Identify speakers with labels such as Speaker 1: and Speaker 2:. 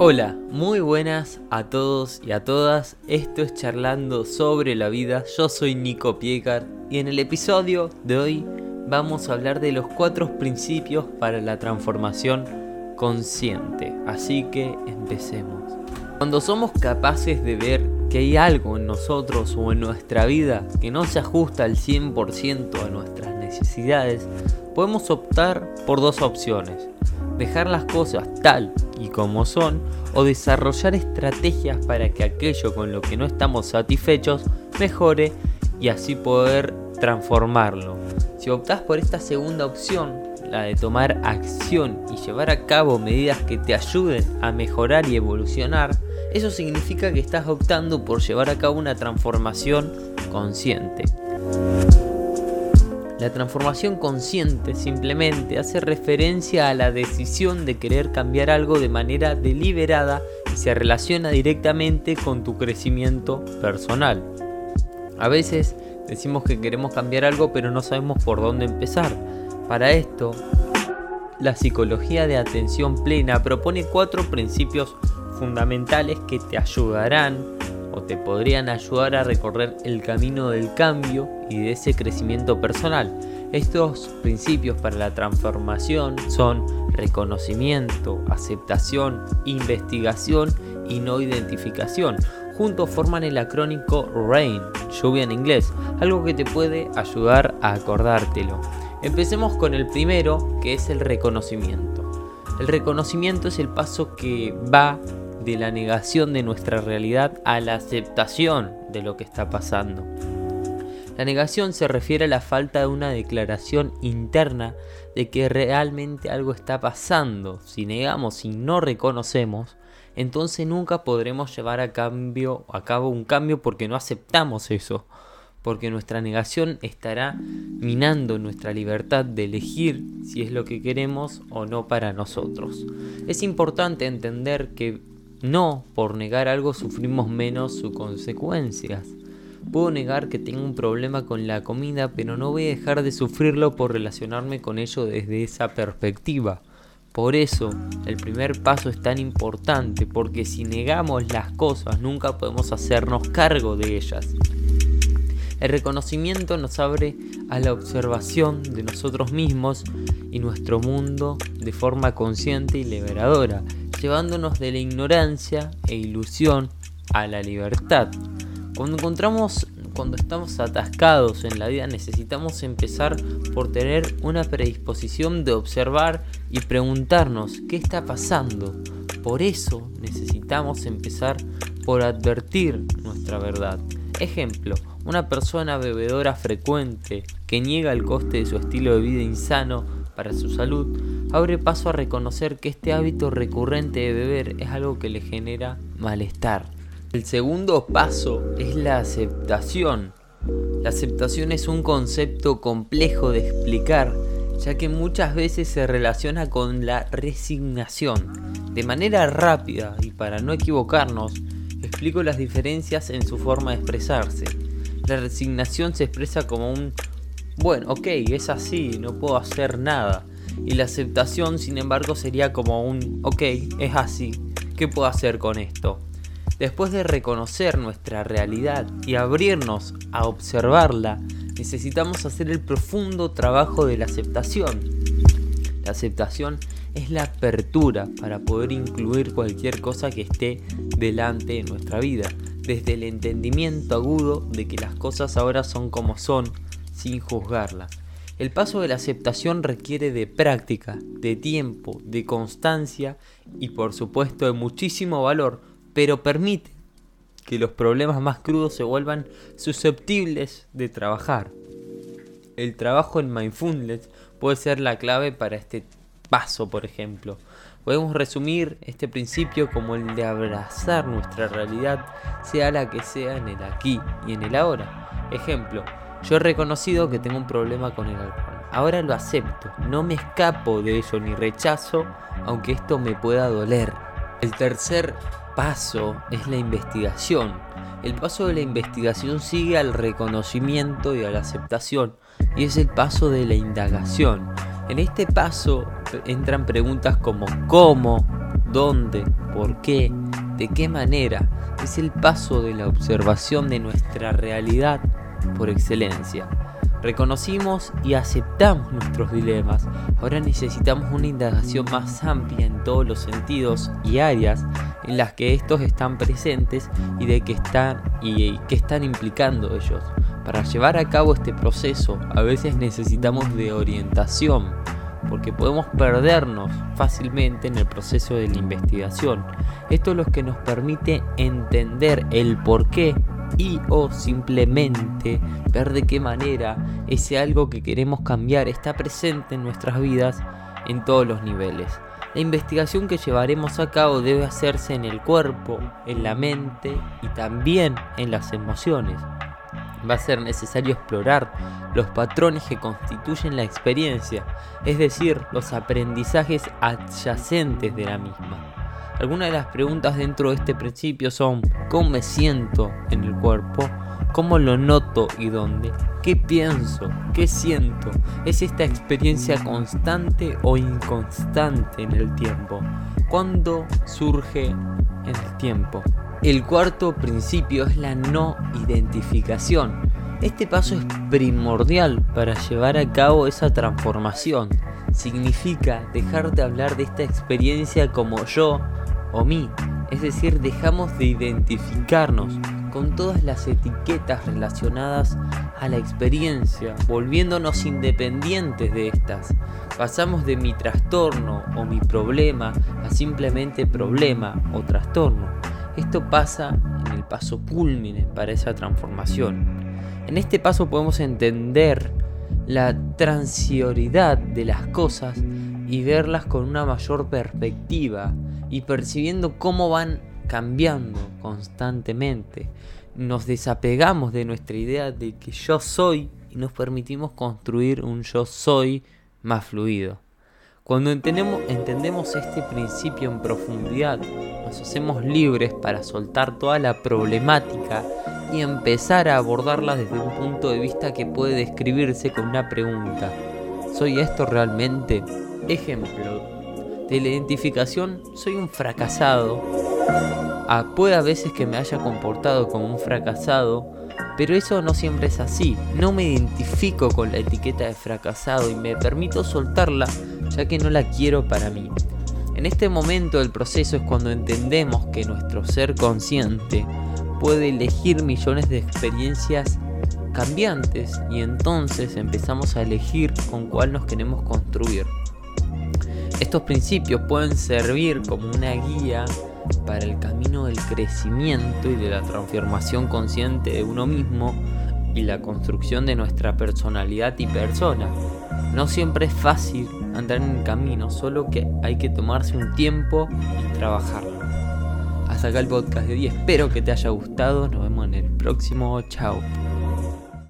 Speaker 1: Hola, muy buenas a todos y a todas. Esto es Charlando sobre la vida. Yo soy Nico Piecar y en el episodio de hoy vamos a hablar de los cuatro principios para la transformación consciente. Así que empecemos. Cuando somos capaces de ver que hay algo en nosotros o en nuestra vida que no se ajusta al 100% a nuestras necesidades, podemos optar por dos opciones. Dejar las cosas tal y como son o desarrollar estrategias para que aquello con lo que no estamos satisfechos mejore y así poder transformarlo. Si optás por esta segunda opción, la de tomar acción y llevar a cabo medidas que te ayuden a mejorar y evolucionar, eso significa que estás optando por llevar a cabo una transformación consciente. La transformación consciente simplemente hace referencia a la decisión de querer cambiar algo de manera deliberada y se relaciona directamente con tu crecimiento personal. A veces decimos que queremos cambiar algo pero no sabemos por dónde empezar. Para esto, la psicología de atención plena propone cuatro principios fundamentales que te ayudarán te podrían ayudar a recorrer el camino del cambio y de ese crecimiento personal. Estos principios para la transformación son reconocimiento, aceptación, investigación y no identificación. Juntos forman el acrónico RAIN, lluvia en inglés, algo que te puede ayudar a acordártelo. Empecemos con el primero, que es el reconocimiento. El reconocimiento es el paso que va de la negación de nuestra realidad a la aceptación de lo que está pasando. La negación se refiere a la falta de una declaración interna de que realmente algo está pasando. Si negamos y no reconocemos, entonces nunca podremos llevar a, cambio, a cabo un cambio porque no aceptamos eso. Porque nuestra negación estará minando nuestra libertad de elegir si es lo que queremos o no para nosotros. Es importante entender que no por negar algo sufrimos menos sus consecuencias. Puedo negar que tengo un problema con la comida, pero no voy a dejar de sufrirlo por relacionarme con ello desde esa perspectiva. Por eso, el primer paso es tan importante, porque si negamos las cosas nunca podemos hacernos cargo de ellas. El reconocimiento nos abre a la observación de nosotros mismos y nuestro mundo de forma consciente y liberadora llevándonos de la ignorancia e ilusión a la libertad. Cuando encontramos, cuando estamos atascados en la vida, necesitamos empezar por tener una predisposición de observar y preguntarnos qué está pasando. Por eso necesitamos empezar por advertir nuestra verdad. Ejemplo, una persona bebedora frecuente que niega el coste de su estilo de vida insano para su salud, abre paso a reconocer que este hábito recurrente de beber es algo que le genera malestar. El segundo paso es la aceptación. La aceptación es un concepto complejo de explicar, ya que muchas veces se relaciona con la resignación. De manera rápida y para no equivocarnos, explico las diferencias en su forma de expresarse. La resignación se expresa como un bueno, ok, es así, no puedo hacer nada. Y la aceptación, sin embargo, sería como un, ok, es así, ¿qué puedo hacer con esto? Después de reconocer nuestra realidad y abrirnos a observarla, necesitamos hacer el profundo trabajo de la aceptación. La aceptación es la apertura para poder incluir cualquier cosa que esté delante de nuestra vida, desde el entendimiento agudo de que las cosas ahora son como son, sin juzgarlas. El paso de la aceptación requiere de práctica, de tiempo, de constancia y por supuesto de muchísimo valor, pero permite que los problemas más crudos se vuelvan susceptibles de trabajar. El trabajo en mindfulness puede ser la clave para este paso, por ejemplo. Podemos resumir este principio como el de abrazar nuestra realidad, sea la que sea en el aquí y en el ahora. Ejemplo, yo he reconocido que tengo un problema con el alcohol. Ahora lo acepto, no me escapo de ello ni rechazo, aunque esto me pueda doler. El tercer paso es la investigación. El paso de la investigación sigue al reconocimiento y a la aceptación, y es el paso de la indagación. En este paso entran preguntas como cómo, dónde, por qué, de qué manera, es el paso de la observación de nuestra realidad por excelencia. Reconocimos y aceptamos nuestros dilemas. Ahora necesitamos una indagación más amplia en todos los sentidos y áreas en las que estos están presentes y de qué están y qué están implicando ellos. Para llevar a cabo este proceso, a veces necesitamos de orientación, porque podemos perdernos fácilmente en el proceso de la investigación. Esto es lo que nos permite entender el porqué y o simplemente ver de qué manera ese algo que queremos cambiar está presente en nuestras vidas en todos los niveles. La investigación que llevaremos a cabo debe hacerse en el cuerpo, en la mente y también en las emociones. Va a ser necesario explorar los patrones que constituyen la experiencia, es decir, los aprendizajes adyacentes de la misma. Algunas de las preguntas dentro de este principio son ¿cómo me siento en el cuerpo? ¿Cómo lo noto y dónde? ¿Qué pienso? ¿Qué siento? ¿Es esta experiencia constante o inconstante en el tiempo? ¿Cuándo surge en el tiempo? El cuarto principio es la no identificación. Este paso es primordial para llevar a cabo esa transformación. Significa dejar de hablar de esta experiencia como yo o mí, es decir, dejamos de identificarnos con todas las etiquetas relacionadas a la experiencia, volviéndonos independientes de estas. Pasamos de mi trastorno o mi problema a simplemente problema o trastorno. Esto pasa en el paso culmine para esa transformación. En este paso podemos entender la transioridad de las cosas y verlas con una mayor perspectiva y percibiendo cómo van cambiando constantemente. Nos desapegamos de nuestra idea de que yo soy y nos permitimos construir un yo soy más fluido. Cuando entendemos, este principio en profundidad, nos hacemos libres para soltar toda la problemática y empezar a abordarla desde un punto de vista que puede describirse con una pregunta. ¿Soy esto realmente? Ejemplo, de la identificación soy un fracasado. Ah, a veces que me haya comportado como un fracasado, pero eso no siempre es así. No me identifico con la etiqueta de fracasado y me permito soltarla ya que no la quiero para mí. En este momento del proceso es cuando entendemos que nuestro ser consciente puede elegir millones de experiencias cambiantes y entonces empezamos a elegir con cuál nos queremos construir. Estos principios pueden servir como una guía para el camino del crecimiento y de la transformación consciente de uno mismo y la construcción de nuestra personalidad y persona. No siempre es fácil andar en el camino, solo que hay que tomarse un tiempo y trabajarlo. Hasta acá el podcast de hoy, espero que te haya gustado, nos vemos en el próximo, chao.